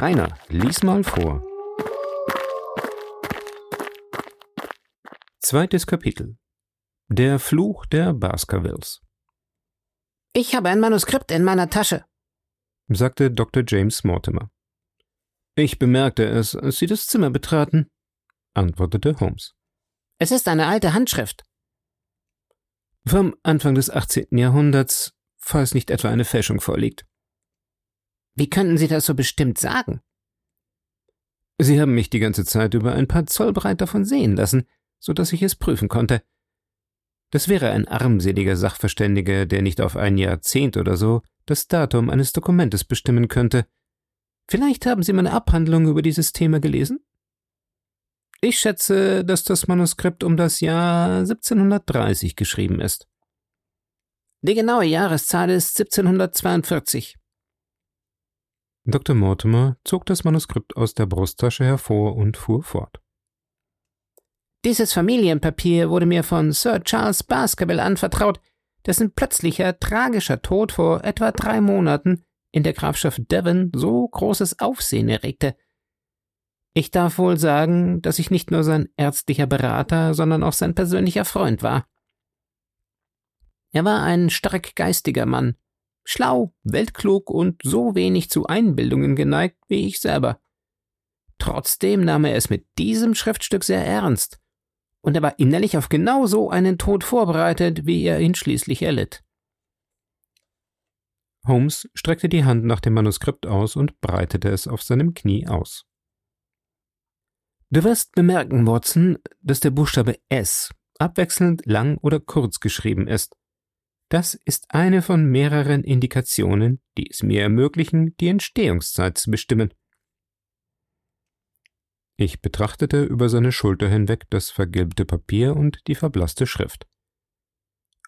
Rainer, lies mal vor. Zweites Kapitel. Der Fluch der Baskervilles. Ich habe ein Manuskript in meiner Tasche, sagte Dr. James Mortimer. Ich bemerkte es, als Sie das Zimmer betraten, antwortete Holmes. Es ist eine alte Handschrift. Vom Anfang des 18. Jahrhunderts, falls nicht etwa eine Fälschung vorliegt. Wie könnten Sie das so bestimmt sagen? Sie haben mich die ganze Zeit über ein paar Zoll breit davon sehen lassen, so dass ich es prüfen konnte. Das wäre ein armseliger Sachverständiger, der nicht auf ein Jahrzehnt oder so das Datum eines Dokumentes bestimmen könnte. Vielleicht haben Sie meine Abhandlung über dieses Thema gelesen? Ich schätze, dass das Manuskript um das Jahr 1730 geschrieben ist. Die genaue Jahreszahl ist 1742. Dr. Mortimer zog das Manuskript aus der Brusttasche hervor und fuhr fort. Dieses Familienpapier wurde mir von Sir Charles Baskerville anvertraut, dessen plötzlicher, tragischer Tod vor etwa drei Monaten in der Grafschaft Devon so großes Aufsehen erregte. Ich darf wohl sagen, dass ich nicht nur sein ärztlicher Berater, sondern auch sein persönlicher Freund war. Er war ein stark geistiger Mann, schlau, weltklug und so wenig zu Einbildungen geneigt wie ich selber. Trotzdem nahm er es mit diesem Schriftstück sehr ernst, und er war innerlich auf genau so einen Tod vorbereitet, wie er ihn schließlich erlitt. Holmes streckte die Hand nach dem Manuskript aus und breitete es auf seinem Knie aus. Du wirst bemerken, Watson, dass der Buchstabe S abwechselnd lang oder kurz geschrieben ist. Das ist eine von mehreren Indikationen, die es mir ermöglichen, die Entstehungszeit zu bestimmen. Ich betrachtete über seine Schulter hinweg das vergilbte Papier und die verblasste Schrift.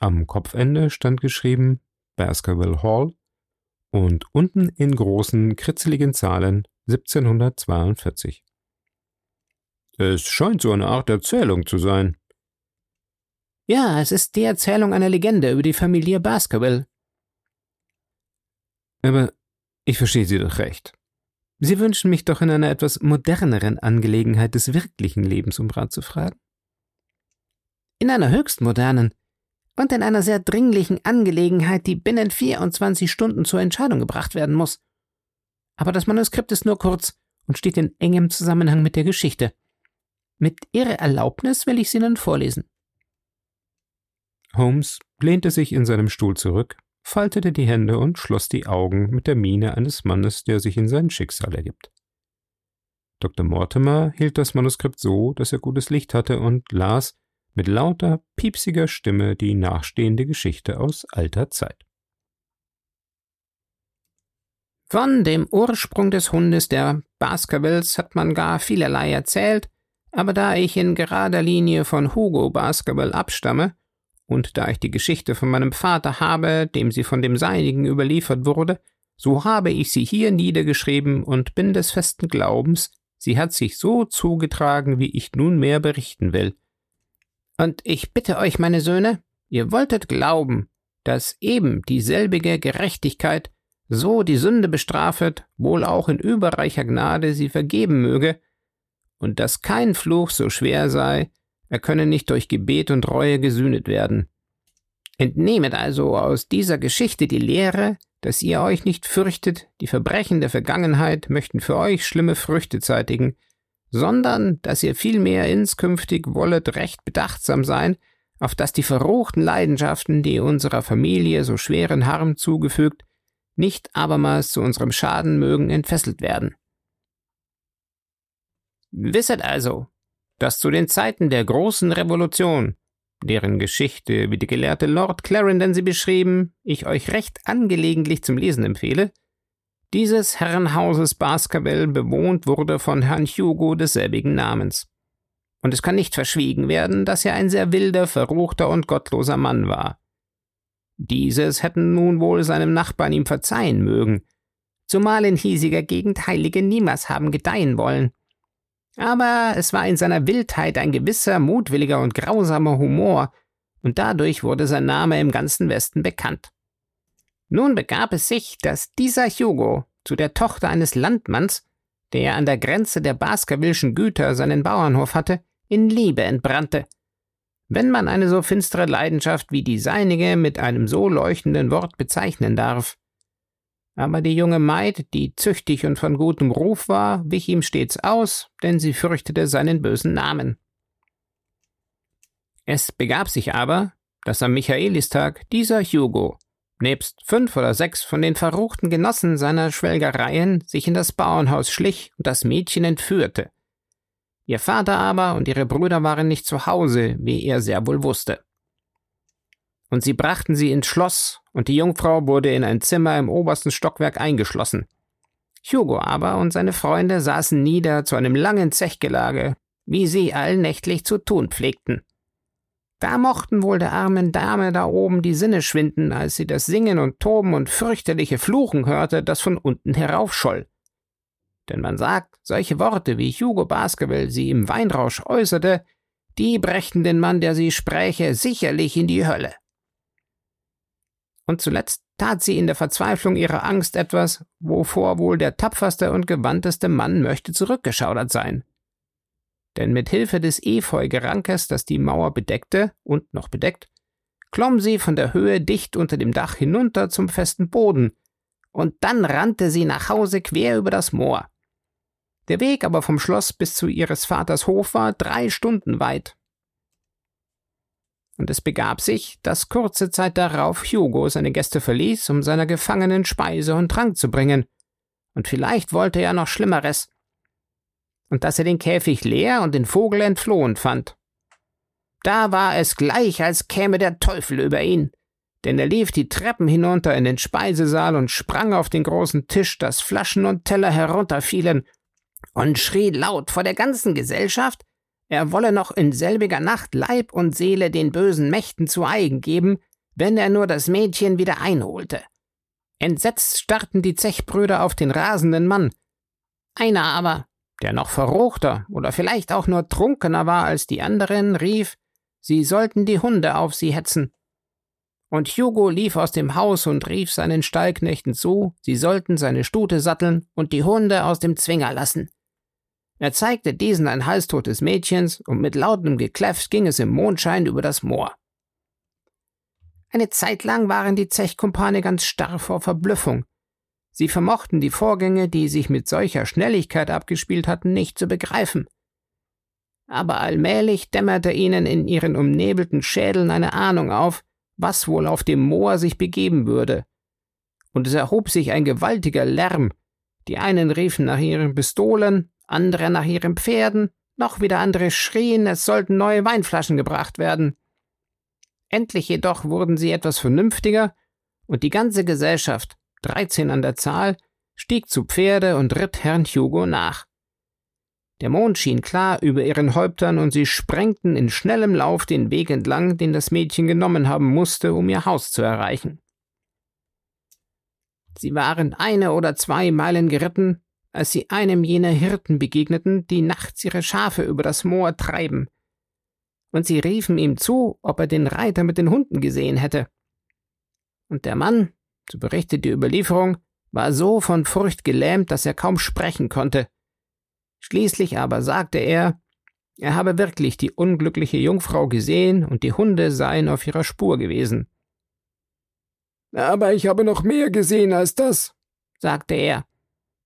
Am Kopfende stand geschrieben Baskerville Hall und unten in großen, kritzeligen Zahlen 1742. Es scheint so eine Art Erzählung zu sein. Ja, es ist die Erzählung einer Legende über die Familie Baskerville. Aber ich verstehe Sie doch recht. Sie wünschen mich doch in einer etwas moderneren Angelegenheit des wirklichen Lebens um Rat zu fragen? In einer höchst modernen und in einer sehr dringlichen Angelegenheit, die binnen 24 Stunden zur Entscheidung gebracht werden muss. Aber das Manuskript ist nur kurz und steht in engem Zusammenhang mit der Geschichte. Mit Ihrer Erlaubnis will ich sie Ihnen vorlesen. Holmes lehnte sich in seinem Stuhl zurück, faltete die Hände und schloss die Augen mit der Miene eines Mannes, der sich in sein Schicksal ergibt. Dr. Mortimer hielt das Manuskript so, dass er gutes Licht hatte und las mit lauter, piepsiger Stimme die nachstehende Geschichte aus alter Zeit. Von dem Ursprung des Hundes der Baskervilles hat man gar vielerlei erzählt, aber da ich in gerader Linie von Hugo Baskerville abstamme, und da ich die Geschichte von meinem Vater habe, dem sie von dem seinigen überliefert wurde, so habe ich sie hier niedergeschrieben und bin des festen Glaubens, sie hat sich so zugetragen, wie ich nunmehr berichten will. Und ich bitte euch, meine Söhne, ihr wolltet glauben, dass eben dieselbige Gerechtigkeit so die Sünde bestrafet, wohl auch in überreicher Gnade sie vergeben möge, und dass kein Fluch so schwer sei, er könne nicht durch Gebet und Reue gesühnet werden. Entnehmet also aus dieser Geschichte die Lehre, dass ihr euch nicht fürchtet, die Verbrechen der Vergangenheit möchten für euch schlimme Früchte zeitigen, sondern dass ihr vielmehr inskünftig wollet recht bedachtsam sein, auf dass die verruchten Leidenschaften, die unserer Familie so schweren Harm zugefügt, nicht abermals zu unserem Schaden mögen entfesselt werden. Wisset also, dass zu den Zeiten der großen Revolution, deren Geschichte, wie der gelehrte Lord Clarendon sie beschrieben, ich euch recht angelegentlich zum Lesen empfehle, dieses Herrenhauses Baskerville bewohnt wurde von Herrn Hugo desselbigen Namens. Und es kann nicht verschwiegen werden, dass er ein sehr wilder, verruchter und gottloser Mann war. Dieses hätten nun wohl seinem Nachbarn ihm verzeihen mögen, zumal in hiesiger Gegend Heilige niemals haben gedeihen wollen. Aber es war in seiner Wildheit ein gewisser, mutwilliger und grausamer Humor, und dadurch wurde sein Name im ganzen Westen bekannt. Nun begab es sich, dass dieser Hugo zu der Tochter eines Landmanns, der an der Grenze der Baskervilleschen Güter seinen Bauernhof hatte, in Liebe entbrannte. Wenn man eine so finstere Leidenschaft wie die seinige mit einem so leuchtenden Wort bezeichnen darf. Aber die junge Maid, die züchtig und von gutem Ruf war, wich ihm stets aus, denn sie fürchtete seinen bösen Namen. Es begab sich aber, dass am Michaelistag dieser Hugo, nebst fünf oder sechs von den verruchten Genossen seiner Schwelgereien, sich in das Bauernhaus schlich und das Mädchen entführte. Ihr Vater aber und ihre Brüder waren nicht zu Hause, wie er sehr wohl wusste. Und sie brachten sie ins Schloss, und die Jungfrau wurde in ein Zimmer im obersten Stockwerk eingeschlossen. Hugo aber und seine Freunde saßen nieder zu einem langen Zechgelage, wie sie allnächtlich zu tun pflegten. Da mochten wohl der armen Dame da oben die Sinne schwinden, als sie das Singen und Toben und fürchterliche Fluchen hörte, das von unten heraufscholl. Denn man sagt, solche Worte, wie Hugo Baskerville sie im Weinrausch äußerte, die brächten den Mann, der sie spräche, sicherlich in die Hölle. Und zuletzt tat sie in der Verzweiflung ihrer Angst etwas, wovor wohl der tapferste und gewandteste Mann möchte zurückgeschaudert sein denn mit Hilfe des Efeugerankes, das die Mauer bedeckte und noch bedeckt, klomm sie von der Höhe dicht unter dem Dach hinunter zum festen Boden, und dann rannte sie nach Hause quer über das Moor. Der Weg aber vom Schloss bis zu ihres Vaters Hof war drei Stunden weit. Und es begab sich, dass kurze Zeit darauf Hugo seine Gäste verließ, um seiner Gefangenen Speise und Trank zu bringen. Und vielleicht wollte er noch Schlimmeres und dass er den Käfig leer und den Vogel entflohen fand. Da war es gleich, als käme der Teufel über ihn, denn er lief die Treppen hinunter in den Speisesaal und sprang auf den großen Tisch, dass Flaschen und Teller herunterfielen, und schrie laut vor der ganzen Gesellschaft, er wolle noch in selbiger Nacht Leib und Seele den bösen Mächten zu eigen geben, wenn er nur das Mädchen wieder einholte. Entsetzt starrten die Zechbrüder auf den rasenden Mann. Einer aber, der noch verruchter oder vielleicht auch nur trunkener war als die anderen, rief, sie sollten die Hunde auf sie hetzen. Und Hugo lief aus dem Haus und rief seinen Stallknechten zu, sie sollten seine Stute satteln und die Hunde aus dem Zwinger lassen. Er zeigte diesen ein Halstod des Mädchens, und mit lautem Gekläff ging es im Mondschein über das Moor. Eine Zeit lang waren die Zechkumpane ganz starr vor Verblüffung, Sie vermochten die Vorgänge, die sich mit solcher Schnelligkeit abgespielt hatten, nicht zu begreifen. Aber allmählich dämmerte ihnen in ihren umnebelten Schädeln eine Ahnung auf, was wohl auf dem Moor sich begeben würde. Und es erhob sich ein gewaltiger Lärm. Die einen riefen nach ihren Pistolen, andere nach ihren Pferden, noch wieder andere schrien, es sollten neue Weinflaschen gebracht werden. Endlich jedoch wurden sie etwas vernünftiger, und die ganze Gesellschaft, dreizehn an der Zahl, stieg zu Pferde und ritt Herrn Hugo nach. Der Mond schien klar über ihren Häuptern und sie sprengten in schnellem Lauf den Weg entlang, den das Mädchen genommen haben musste, um ihr Haus zu erreichen. Sie waren eine oder zwei Meilen geritten, als sie einem jener Hirten begegneten, die nachts ihre Schafe über das Moor treiben. Und sie riefen ihm zu, ob er den Reiter mit den Hunden gesehen hätte. Und der Mann, so berichtet die Überlieferung, war so von Furcht gelähmt, dass er kaum sprechen konnte. Schließlich aber sagte er, er habe wirklich die unglückliche Jungfrau gesehen und die Hunde seien auf ihrer Spur gewesen. Aber ich habe noch mehr gesehen als das, sagte er,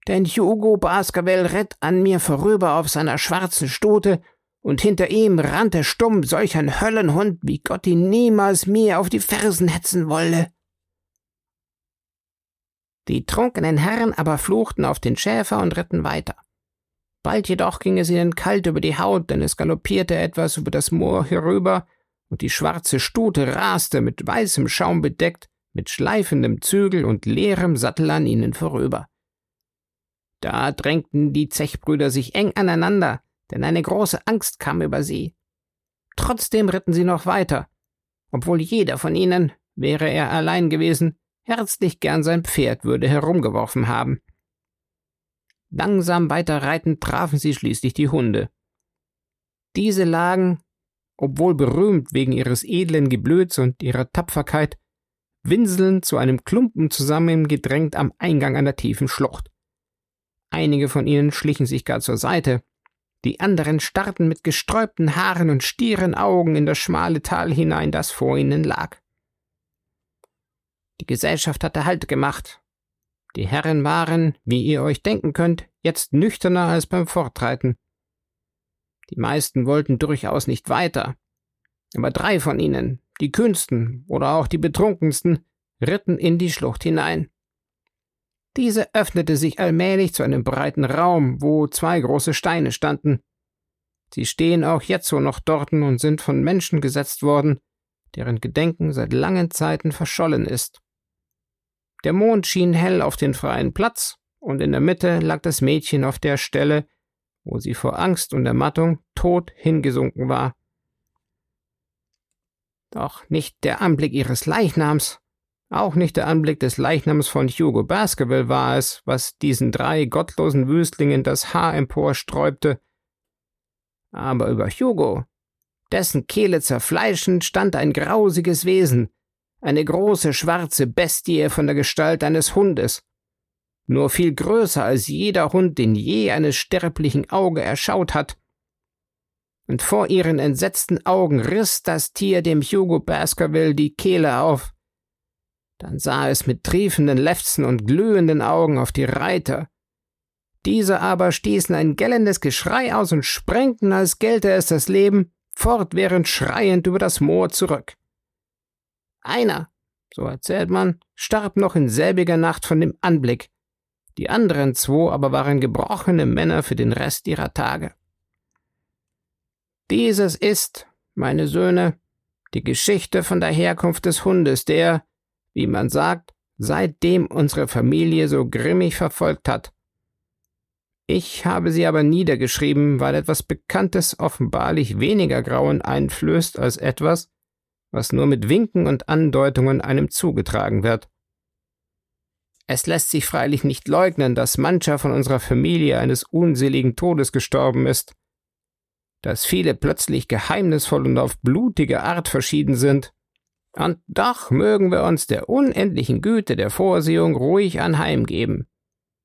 denn Hugo Baskerville ritt an mir vorüber auf seiner schwarzen Stute, und hinter ihm rannte stumm solch ein Höllenhund, wie Gott ihn niemals mir auf die Fersen hetzen wolle. Die trunkenen Herren aber fluchten auf den Schäfer und ritten weiter. Bald jedoch ging es ihnen kalt über die Haut, denn es galoppierte etwas über das Moor herüber, und die schwarze Stute raste mit weißem Schaum bedeckt, mit schleifendem Zügel und leerem Sattel an ihnen vorüber. Da drängten die Zechbrüder sich eng aneinander, denn eine große Angst kam über sie. Trotzdem ritten sie noch weiter, obwohl jeder von ihnen, wäre er allein gewesen, herzlich gern sein Pferd würde herumgeworfen haben. Langsam weiter reitend trafen sie schließlich die Hunde. Diese lagen, obwohl berühmt wegen ihres edlen Geblöts und ihrer Tapferkeit, winselnd zu einem Klumpen zusammengedrängt am Eingang einer tiefen Schlucht. Einige von ihnen schlichen sich gar zur Seite. Die anderen starrten mit gesträubten Haaren und stieren Augen in das schmale Tal hinein, das vor ihnen lag. Die Gesellschaft hatte Halt gemacht. Die Herren waren, wie ihr euch denken könnt, jetzt nüchterner als beim Fortreiten. Die meisten wollten durchaus nicht weiter. Aber drei von ihnen, die kühnsten oder auch die betrunkensten, ritten in die Schlucht hinein. Diese öffnete sich allmählich zu einem breiten Raum, wo zwei große Steine standen. Sie stehen auch jetzt so noch dorten und sind von Menschen gesetzt worden, deren Gedenken seit langen Zeiten verschollen ist. Der Mond schien hell auf den freien Platz, und in der Mitte lag das Mädchen auf der Stelle, wo sie vor Angst und Ermattung tot hingesunken war. Doch nicht der Anblick ihres Leichnams, auch nicht der Anblick des Leichnams von Hugo Baskerville war es, was diesen drei gottlosen Wüstlingen das Haar emporsträubte. Aber über Hugo, dessen Kehle zerfleischend, stand ein grausiges Wesen, eine große schwarze Bestie von der Gestalt eines Hundes, nur viel größer als jeder Hund, den je eines sterblichen Auge erschaut hat. Und vor ihren entsetzten Augen riss das Tier dem Hugo Baskerville die Kehle auf. Dann sah es mit triefenden Lefzen und glühenden Augen auf die Reiter. Diese aber stießen ein gellendes Geschrei aus und sprengten, als gelte es das Leben, fortwährend schreiend über das Moor zurück. Einer, so erzählt man, starb noch in selbiger Nacht von dem Anblick, die anderen zwei aber waren gebrochene Männer für den Rest ihrer Tage. Dieses ist, meine Söhne, die Geschichte von der Herkunft des Hundes, der, wie man sagt, seitdem unsere Familie so grimmig verfolgt hat. Ich habe sie aber niedergeschrieben, weil etwas Bekanntes offenbarlich weniger Grauen einflößt als etwas, was nur mit Winken und Andeutungen einem zugetragen wird. Es lässt sich freilich nicht leugnen, dass mancher von unserer Familie eines unseligen Todes gestorben ist, dass viele plötzlich geheimnisvoll und auf blutige Art verschieden sind, und doch mögen wir uns der unendlichen Güte der Vorsehung ruhig anheimgeben.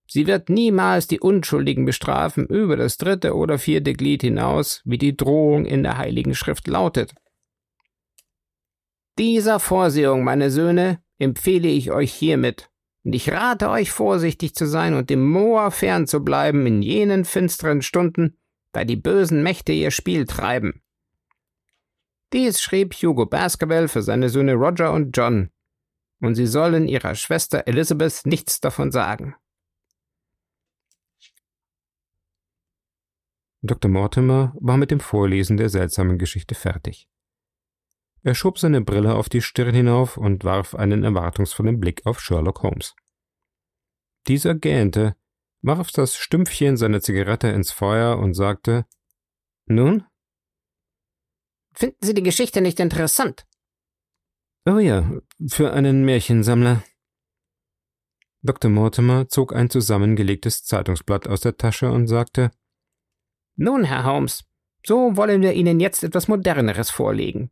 Sie wird niemals die Unschuldigen bestrafen über das dritte oder vierte Glied hinaus, wie die Drohung in der Heiligen Schrift lautet. Dieser Vorsehung, meine Söhne, empfehle ich euch hiermit, und ich rate euch vorsichtig zu sein und dem Moor fern zu bleiben in jenen finsteren Stunden, da die bösen Mächte ihr Spiel treiben. Dies schrieb Hugo Baskerville für seine Söhne Roger und John, und sie sollen ihrer Schwester Elizabeth nichts davon sagen. Dr. Mortimer war mit dem Vorlesen der seltsamen Geschichte fertig. Er schob seine Brille auf die Stirn hinauf und warf einen erwartungsvollen Blick auf Sherlock Holmes. Dieser gähnte, warf das Stümpfchen seiner Zigarette ins Feuer und sagte Nun? Finden Sie die Geschichte nicht interessant? Oh ja, für einen Märchensammler. Dr. Mortimer zog ein zusammengelegtes Zeitungsblatt aus der Tasche und sagte Nun, Herr Holmes, so wollen wir Ihnen jetzt etwas Moderneres vorlegen.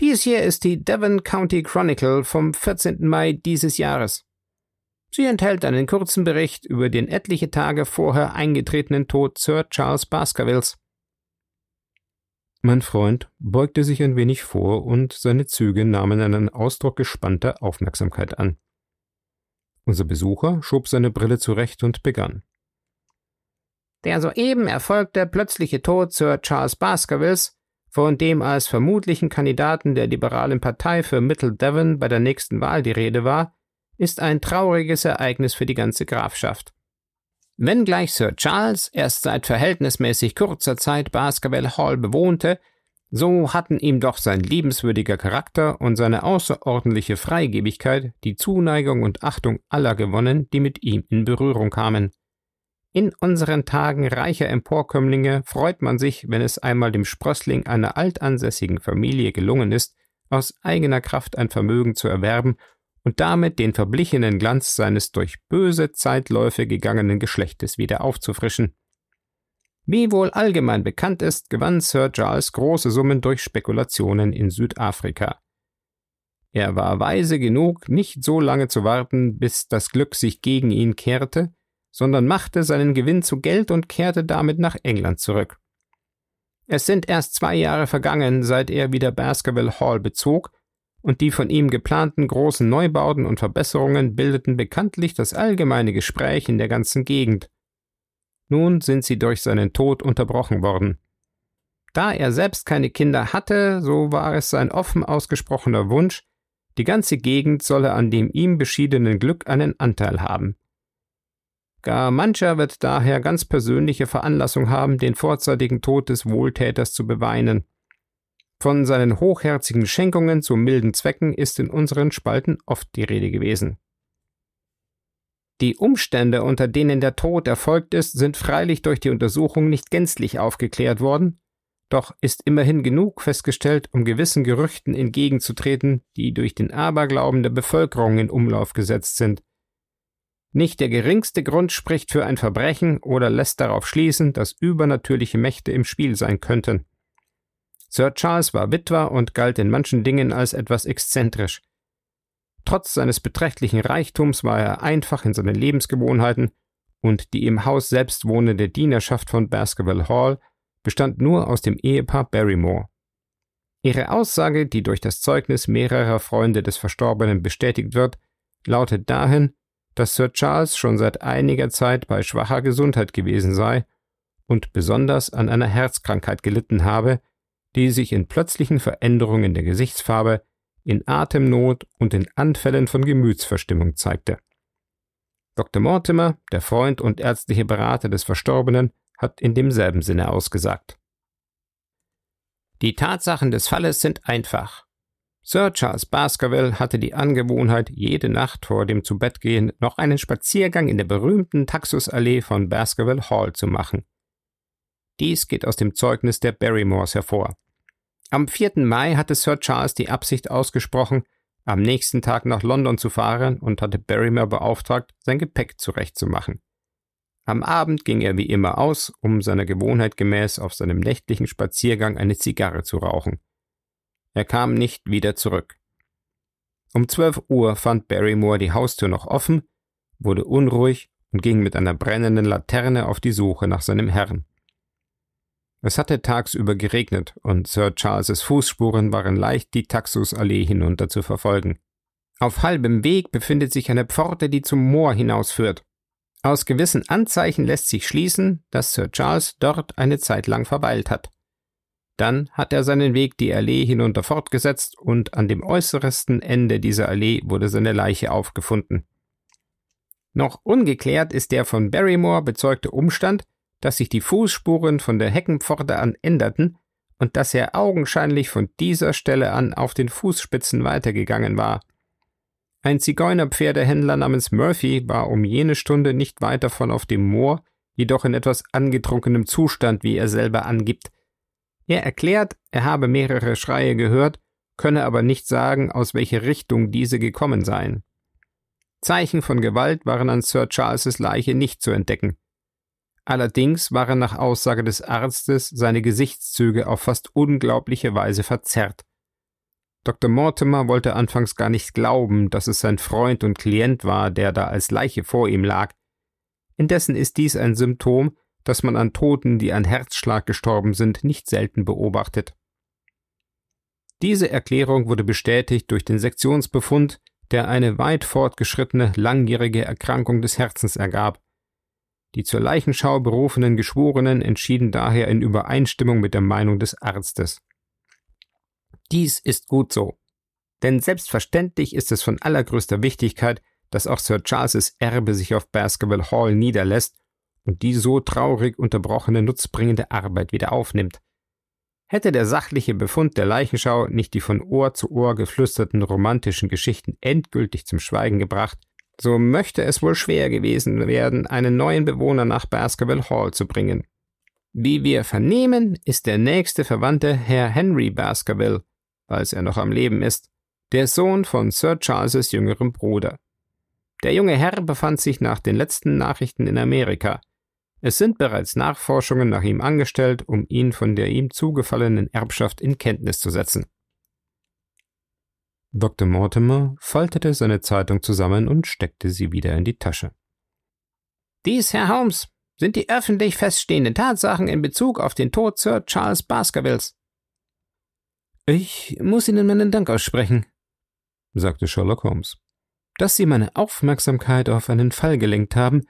Dies hier ist die Devon County Chronicle vom 14. Mai dieses Jahres. Sie enthält einen kurzen Bericht über den etliche Tage vorher eingetretenen Tod Sir Charles Baskervilles. Mein Freund beugte sich ein wenig vor und seine Züge nahmen einen Ausdruck gespannter Aufmerksamkeit an. Unser Besucher schob seine Brille zurecht und begann. Der soeben erfolgte plötzliche Tod Sir Charles Baskervilles, von dem als vermutlichen Kandidaten der liberalen Partei für Middle Devon bei der nächsten Wahl die Rede war, ist ein trauriges Ereignis für die ganze Grafschaft. Wenngleich Sir Charles erst seit verhältnismäßig kurzer Zeit Baskerville Hall bewohnte, so hatten ihm doch sein liebenswürdiger Charakter und seine außerordentliche Freigebigkeit die Zuneigung und Achtung aller gewonnen, die mit ihm in Berührung kamen. In unseren Tagen reicher Emporkömmlinge freut man sich, wenn es einmal dem Sprössling einer altansässigen Familie gelungen ist, aus eigener Kraft ein Vermögen zu erwerben und damit den verblichenen Glanz seines durch böse Zeitläufe gegangenen Geschlechtes wieder aufzufrischen. Wie wohl allgemein bekannt ist, gewann Sir Charles große Summen durch Spekulationen in Südafrika. Er war weise genug, nicht so lange zu warten, bis das Glück sich gegen ihn kehrte, sondern machte seinen Gewinn zu Geld und kehrte damit nach England zurück. Es sind erst zwei Jahre vergangen, seit er wieder Baskerville Hall bezog, und die von ihm geplanten großen Neubauten und Verbesserungen bildeten bekanntlich das allgemeine Gespräch in der ganzen Gegend. Nun sind sie durch seinen Tod unterbrochen worden. Da er selbst keine Kinder hatte, so war es sein offen ausgesprochener Wunsch, die ganze Gegend solle an dem ihm beschiedenen Glück einen Anteil haben. Gar mancher wird daher ganz persönliche Veranlassung haben, den vorzeitigen Tod des Wohltäters zu beweinen. Von seinen hochherzigen Schenkungen zu milden Zwecken ist in unseren Spalten oft die Rede gewesen. Die Umstände, unter denen der Tod erfolgt ist, sind freilich durch die Untersuchung nicht gänzlich aufgeklärt worden, doch ist immerhin genug festgestellt, um gewissen Gerüchten entgegenzutreten, die durch den Aberglauben der Bevölkerung in Umlauf gesetzt sind. Nicht der geringste Grund spricht für ein Verbrechen oder lässt darauf schließen, dass übernatürliche Mächte im Spiel sein könnten. Sir Charles war Witwer und galt in manchen Dingen als etwas exzentrisch. Trotz seines beträchtlichen Reichtums war er einfach in seinen Lebensgewohnheiten und die im Haus selbst wohnende Dienerschaft von Baskerville Hall bestand nur aus dem Ehepaar Barrymore. Ihre Aussage, die durch das Zeugnis mehrerer Freunde des Verstorbenen bestätigt wird, lautet dahin, dass Sir Charles schon seit einiger Zeit bei schwacher Gesundheit gewesen sei und besonders an einer Herzkrankheit gelitten habe, die sich in plötzlichen Veränderungen der Gesichtsfarbe, in Atemnot und in Anfällen von Gemütsverstimmung zeigte. Dr. Mortimer, der Freund und ärztliche Berater des Verstorbenen, hat in demselben Sinne ausgesagt. Die Tatsachen des Falles sind einfach. Sir Charles Baskerville hatte die Angewohnheit, jede Nacht vor dem Zubettgehen noch einen Spaziergang in der berühmten Taxusallee von Baskerville Hall zu machen. Dies geht aus dem Zeugnis der Barrymores hervor. Am 4. Mai hatte Sir Charles die Absicht ausgesprochen, am nächsten Tag nach London zu fahren und hatte Barrymore beauftragt, sein Gepäck zurechtzumachen. Am Abend ging er wie immer aus, um seiner Gewohnheit gemäß auf seinem nächtlichen Spaziergang eine Zigarre zu rauchen. Er kam nicht wieder zurück. Um zwölf Uhr fand Barrymore die Haustür noch offen, wurde unruhig und ging mit einer brennenden Laterne auf die Suche nach seinem Herrn. Es hatte tagsüber geregnet und Sir Charleses Fußspuren waren leicht die Taxusallee hinunter zu verfolgen. Auf halbem Weg befindet sich eine Pforte, die zum Moor hinausführt. Aus gewissen Anzeichen lässt sich schließen, dass Sir Charles dort eine Zeit lang verweilt hat. Dann hat er seinen Weg die Allee hinunter fortgesetzt und an dem äußersten Ende dieser Allee wurde seine Leiche aufgefunden. Noch ungeklärt ist der von Barrymore bezeugte Umstand, dass sich die Fußspuren von der Heckenpforte an änderten und dass er augenscheinlich von dieser Stelle an auf den Fußspitzen weitergegangen war. Ein Zigeunerpferdehändler namens Murphy war um jene Stunde nicht weit davon auf dem Moor, jedoch in etwas angetrunkenem Zustand, wie er selber angibt. Er erklärt, er habe mehrere Schreie gehört, könne aber nicht sagen, aus welcher Richtung diese gekommen seien. Zeichen von Gewalt waren an Sir Charleses Leiche nicht zu entdecken. Allerdings waren nach Aussage des Arztes seine Gesichtszüge auf fast unglaubliche Weise verzerrt. Dr. Mortimer wollte anfangs gar nicht glauben, dass es sein Freund und Klient war, der da als Leiche vor ihm lag. Indessen ist dies ein Symptom, das man an Toten, die an Herzschlag gestorben sind, nicht selten beobachtet. Diese Erklärung wurde bestätigt durch den Sektionsbefund, der eine weit fortgeschrittene langjährige Erkrankung des Herzens ergab. Die zur Leichenschau berufenen Geschworenen entschieden daher in Übereinstimmung mit der Meinung des Arztes. Dies ist gut so. Denn selbstverständlich ist es von allergrößter Wichtigkeit, dass auch Sir Charleses Erbe sich auf Baskerville Hall niederlässt und die so traurig unterbrochene nutzbringende Arbeit wieder aufnimmt. Hätte der sachliche Befund der Leichenschau nicht die von Ohr zu Ohr geflüsterten romantischen Geschichten endgültig zum Schweigen gebracht, so möchte es wohl schwer gewesen werden, einen neuen Bewohner nach Baskerville Hall zu bringen. Wie wir vernehmen, ist der nächste Verwandte Herr Henry Baskerville, falls er noch am Leben ist, der Sohn von Sir Charleses jüngerem Bruder. Der junge Herr befand sich nach den letzten Nachrichten in Amerika. Es sind bereits Nachforschungen nach ihm angestellt, um ihn von der ihm zugefallenen Erbschaft in Kenntnis zu setzen. Dr. Mortimer faltete seine Zeitung zusammen und steckte sie wieder in die Tasche. Dies, Herr Holmes, sind die öffentlich feststehenden Tatsachen in Bezug auf den Tod Sir Charles Baskervilles. Ich muss Ihnen meinen Dank aussprechen, sagte Sherlock Holmes, dass Sie meine Aufmerksamkeit auf einen Fall gelenkt haben,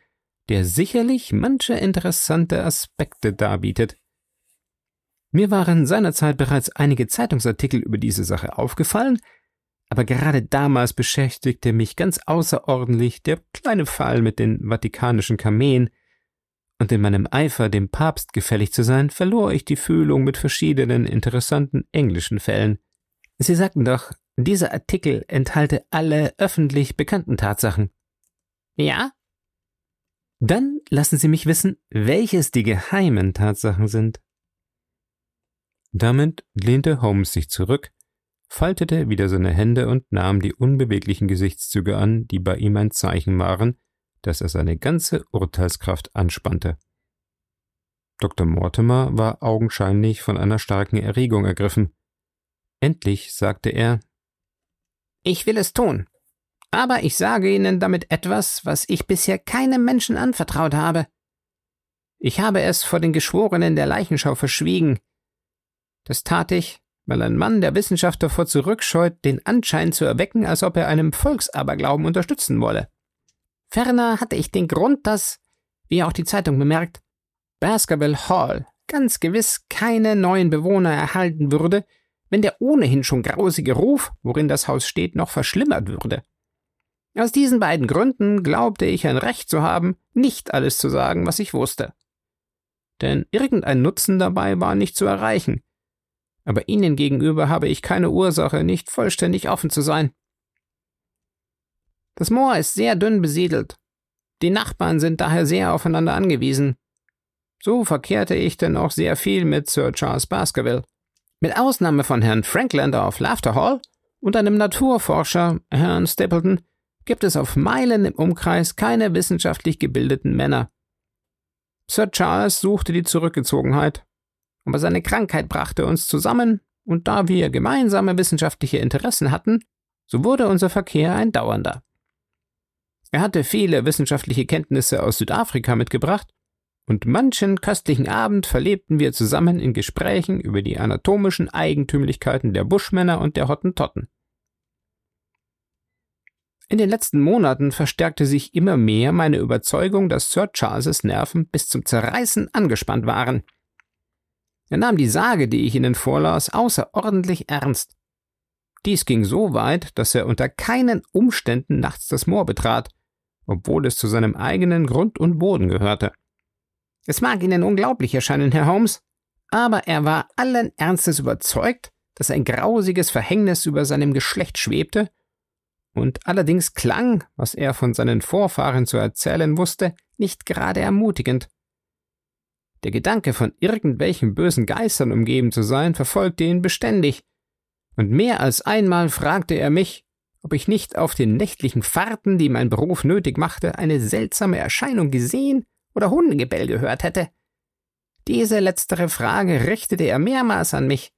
der sicherlich manche interessante Aspekte darbietet. Mir waren seinerzeit bereits einige Zeitungsartikel über diese Sache aufgefallen, aber gerade damals beschäftigte mich ganz außerordentlich der kleine Fall mit den vatikanischen Kameen, und in meinem Eifer, dem Papst gefällig zu sein, verlor ich die Fühlung mit verschiedenen interessanten englischen Fällen. Sie sagten doch, dieser Artikel enthalte alle öffentlich bekannten Tatsachen. Ja? Dann lassen Sie mich wissen, welches die geheimen Tatsachen sind. Damit lehnte Holmes sich zurück, faltete wieder seine Hände und nahm die unbeweglichen Gesichtszüge an, die bei ihm ein Zeichen waren, dass er seine ganze Urteilskraft anspannte. Dr. Mortimer war augenscheinlich von einer starken Erregung ergriffen. Endlich sagte er Ich will es tun, aber ich sage Ihnen damit etwas, was ich bisher keinem Menschen anvertraut habe. Ich habe es vor den Geschworenen der Leichenschau verschwiegen. Das tat ich, weil ein Mann der Wissenschaft davor zurückscheut, den Anschein zu erwecken, als ob er einem Volksaberglauben unterstützen wolle. Ferner hatte ich den Grund, dass, wie auch die Zeitung bemerkt, Baskerville Hall ganz gewiss keine neuen Bewohner erhalten würde, wenn der ohnehin schon grausige Ruf, worin das Haus steht, noch verschlimmert würde. Aus diesen beiden Gründen glaubte ich ein Recht zu haben, nicht alles zu sagen, was ich wusste. Denn irgendein Nutzen dabei war nicht zu erreichen. Aber Ihnen gegenüber habe ich keine Ursache, nicht vollständig offen zu sein. Das Moor ist sehr dünn besiedelt. Die Nachbarn sind daher sehr aufeinander angewiesen. So verkehrte ich denn auch sehr viel mit Sir Charles Baskerville. Mit Ausnahme von Herrn Franklander auf Laughter Hall und einem Naturforscher, Herrn Stapleton, gibt es auf Meilen im Umkreis keine wissenschaftlich gebildeten Männer. Sir Charles suchte die Zurückgezogenheit, aber seine Krankheit brachte uns zusammen, und da wir gemeinsame wissenschaftliche Interessen hatten, so wurde unser Verkehr ein dauernder. Er hatte viele wissenschaftliche Kenntnisse aus Südafrika mitgebracht, und manchen köstlichen Abend verlebten wir zusammen in Gesprächen über die anatomischen Eigentümlichkeiten der Buschmänner und der Hottentotten. In den letzten Monaten verstärkte sich immer mehr meine Überzeugung, dass Sir Charleses Nerven bis zum Zerreißen angespannt waren. Er nahm die Sage, die ich Ihnen vorlas, außerordentlich ernst. Dies ging so weit, dass er unter keinen Umständen nachts das Moor betrat, obwohl es zu seinem eigenen Grund und Boden gehörte. Es mag Ihnen unglaublich erscheinen, Herr Holmes, aber er war allen Ernstes überzeugt, dass ein grausiges Verhängnis über seinem Geschlecht schwebte, und allerdings klang, was er von seinen Vorfahren zu erzählen wusste, nicht gerade ermutigend. Der Gedanke, von irgendwelchen bösen Geistern umgeben zu sein, verfolgte ihn beständig, und mehr als einmal fragte er mich, ob ich nicht auf den nächtlichen Fahrten, die mein Beruf nötig machte, eine seltsame Erscheinung gesehen oder Hundegebell gehört hätte. Diese letztere Frage richtete er mehrmals an mich,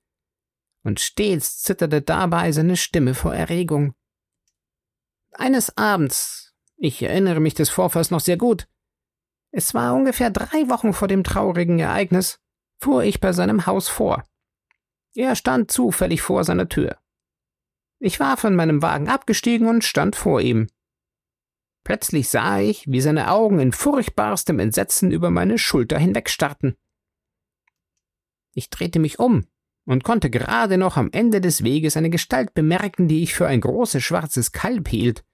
und stets zitterte dabei seine Stimme vor Erregung. Eines Abends, ich erinnere mich des Vorfalls noch sehr gut, es war ungefähr drei Wochen vor dem traurigen Ereignis, fuhr ich bei seinem Haus vor. Er stand zufällig vor seiner Tür. Ich war von meinem Wagen abgestiegen und stand vor ihm. Plötzlich sah ich, wie seine Augen in furchtbarstem Entsetzen über meine Schulter hinwegstarrten. Ich drehte mich um und konnte gerade noch am Ende des Weges eine Gestalt bemerken, die ich für ein großes schwarzes Kalb hielt.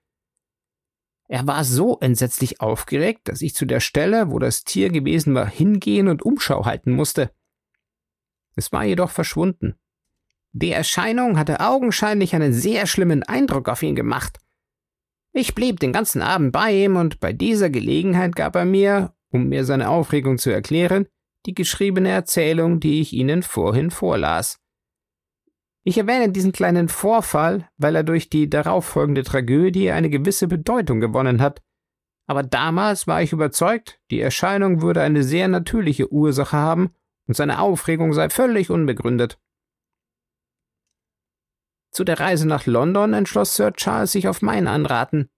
Er war so entsetzlich aufgeregt, dass ich zu der Stelle, wo das Tier gewesen war, hingehen und Umschau halten musste. Es war jedoch verschwunden. Die Erscheinung hatte augenscheinlich einen sehr schlimmen Eindruck auf ihn gemacht. Ich blieb den ganzen Abend bei ihm und bei dieser Gelegenheit gab er mir, um mir seine Aufregung zu erklären, die geschriebene Erzählung, die ich Ihnen vorhin vorlas. Ich erwähne diesen kleinen Vorfall, weil er durch die darauffolgende Tragödie eine gewisse Bedeutung gewonnen hat. Aber damals war ich überzeugt, die Erscheinung würde eine sehr natürliche Ursache haben und seine Aufregung sei völlig unbegründet. Zu der Reise nach London entschloss Sir Charles sich auf mein Anraten.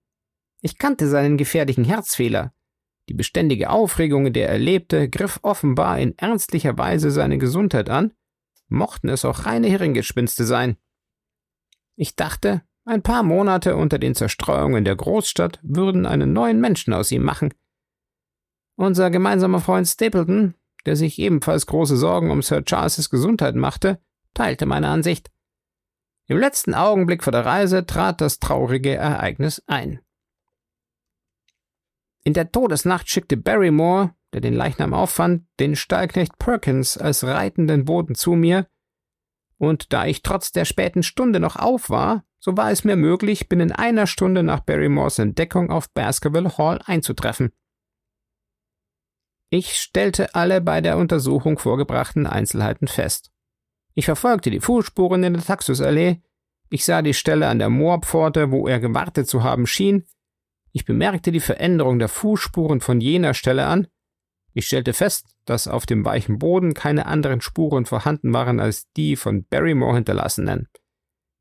Ich kannte seinen gefährlichen Herzfehler. Die beständige Aufregung, in der er lebte, griff offenbar in ernstlicher Weise seine Gesundheit an, mochten es auch reine Hirngespinste sein. Ich dachte, ein paar Monate unter den Zerstreuungen der Großstadt würden einen neuen Menschen aus ihm machen. Unser gemeinsamer Freund Stapleton, der sich ebenfalls große Sorgen um Sir Charles' Gesundheit machte, teilte meine Ansicht. Im letzten Augenblick vor der Reise trat das traurige Ereignis ein. In der Todesnacht schickte Barrymore, der den Leichnam auffand, den Stallknecht Perkins als reitenden Boten zu mir, und da ich trotz der späten Stunde noch auf war, so war es mir möglich, binnen einer Stunde nach Barrymores Entdeckung auf Baskerville Hall einzutreffen. Ich stellte alle bei der Untersuchung vorgebrachten Einzelheiten fest. Ich verfolgte die Fußspuren in der Taxusallee, ich sah die Stelle an der Moorpforte, wo er gewartet zu haben schien, ich bemerkte die Veränderung der Fußspuren von jener Stelle an, ich stellte fest, dass auf dem weichen Boden keine anderen Spuren vorhanden waren als die von Barrymore hinterlassenen.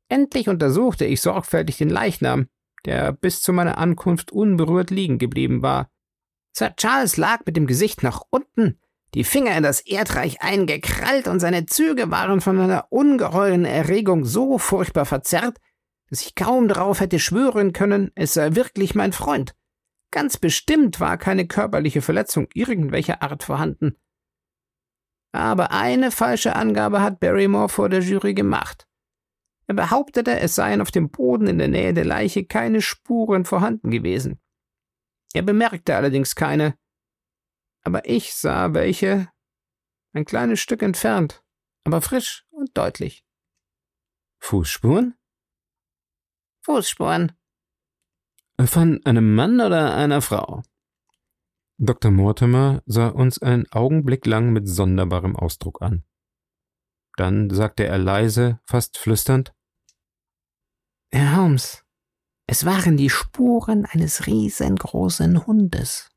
Endlich untersuchte ich sorgfältig den Leichnam, der bis zu meiner Ankunft unberührt liegen geblieben war. Sir Charles lag mit dem Gesicht nach unten, die Finger in das Erdreich eingekrallt und seine Züge waren von einer ungeheuren Erregung so furchtbar verzerrt, dass ich kaum darauf hätte schwören können, es sei wirklich mein Freund. Ganz bestimmt war keine körperliche Verletzung irgendwelcher Art vorhanden. Aber eine falsche Angabe hat Barrymore vor der Jury gemacht. Er behauptete, es seien auf dem Boden in der Nähe der Leiche keine Spuren vorhanden gewesen. Er bemerkte allerdings keine. Aber ich sah welche ein kleines Stück entfernt, aber frisch und deutlich. Fußspuren? Fußspuren, von einem Mann oder einer Frau? Dr. Mortimer sah uns einen Augenblick lang mit sonderbarem Ausdruck an. Dann sagte er leise, fast flüsternd Herr Holmes, es waren die Spuren eines riesengroßen Hundes.